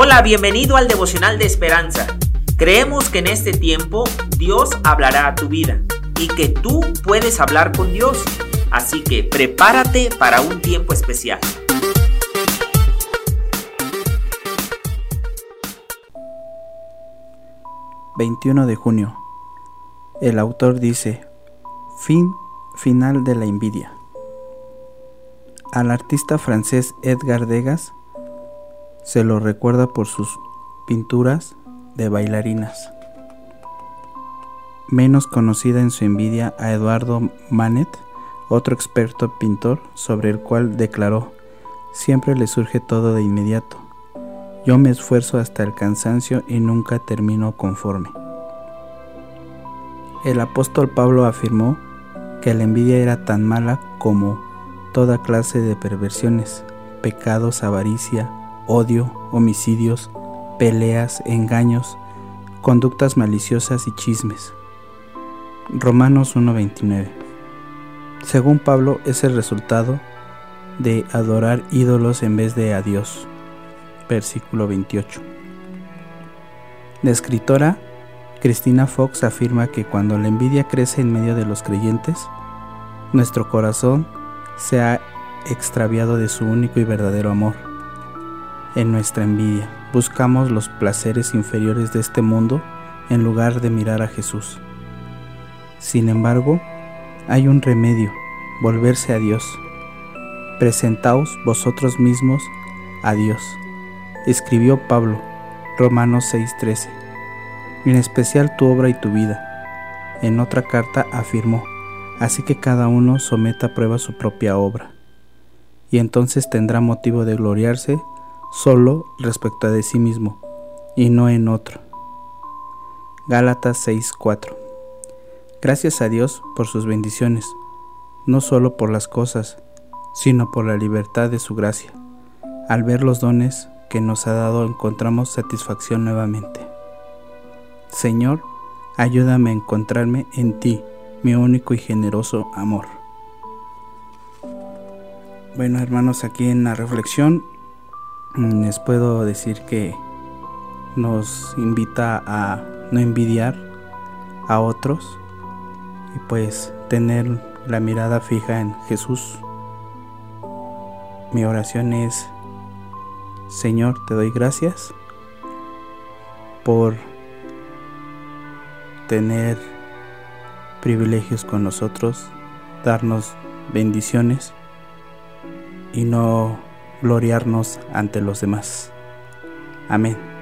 Hola, bienvenido al devocional de esperanza. Creemos que en este tiempo Dios hablará a tu vida y que tú puedes hablar con Dios. Así que prepárate para un tiempo especial. ...21 de junio... ...el autor dice... ...fin final de la envidia... ...al artista francés Edgar Degas se lo recuerda por sus pinturas de bailarinas. Menos conocida en su envidia a Eduardo Manet, otro experto pintor sobre el cual declaró, siempre le surge todo de inmediato. Yo me esfuerzo hasta el cansancio y nunca termino conforme. El apóstol Pablo afirmó que la envidia era tan mala como toda clase de perversiones, pecados, avaricia, odio, homicidios, peleas, engaños, conductas maliciosas y chismes. Romanos 1:29. Según Pablo es el resultado de adorar ídolos en vez de a Dios. Versículo 28. La escritora Cristina Fox afirma que cuando la envidia crece en medio de los creyentes, nuestro corazón se ha extraviado de su único y verdadero amor en nuestra envidia. Buscamos los placeres inferiores de este mundo en lugar de mirar a Jesús. Sin embargo, hay un remedio, volverse a Dios. Presentaos vosotros mismos a Dios. Escribió Pablo, Romanos 6:13. En especial tu obra y tu vida. En otra carta afirmó, así que cada uno someta a prueba su propia obra. Y entonces tendrá motivo de gloriarse solo respecto a de sí mismo y no en otro. Gálatas 6:4 Gracias a Dios por sus bendiciones, no solo por las cosas, sino por la libertad de su gracia. Al ver los dones que nos ha dado encontramos satisfacción nuevamente. Señor, ayúdame a encontrarme en ti, mi único y generoso amor. Bueno hermanos, aquí en la reflexión les puedo decir que nos invita a no envidiar a otros y pues tener la mirada fija en Jesús. Mi oración es, Señor, te doy gracias por tener privilegios con nosotros, darnos bendiciones y no gloriarnos ante los demás. Amén.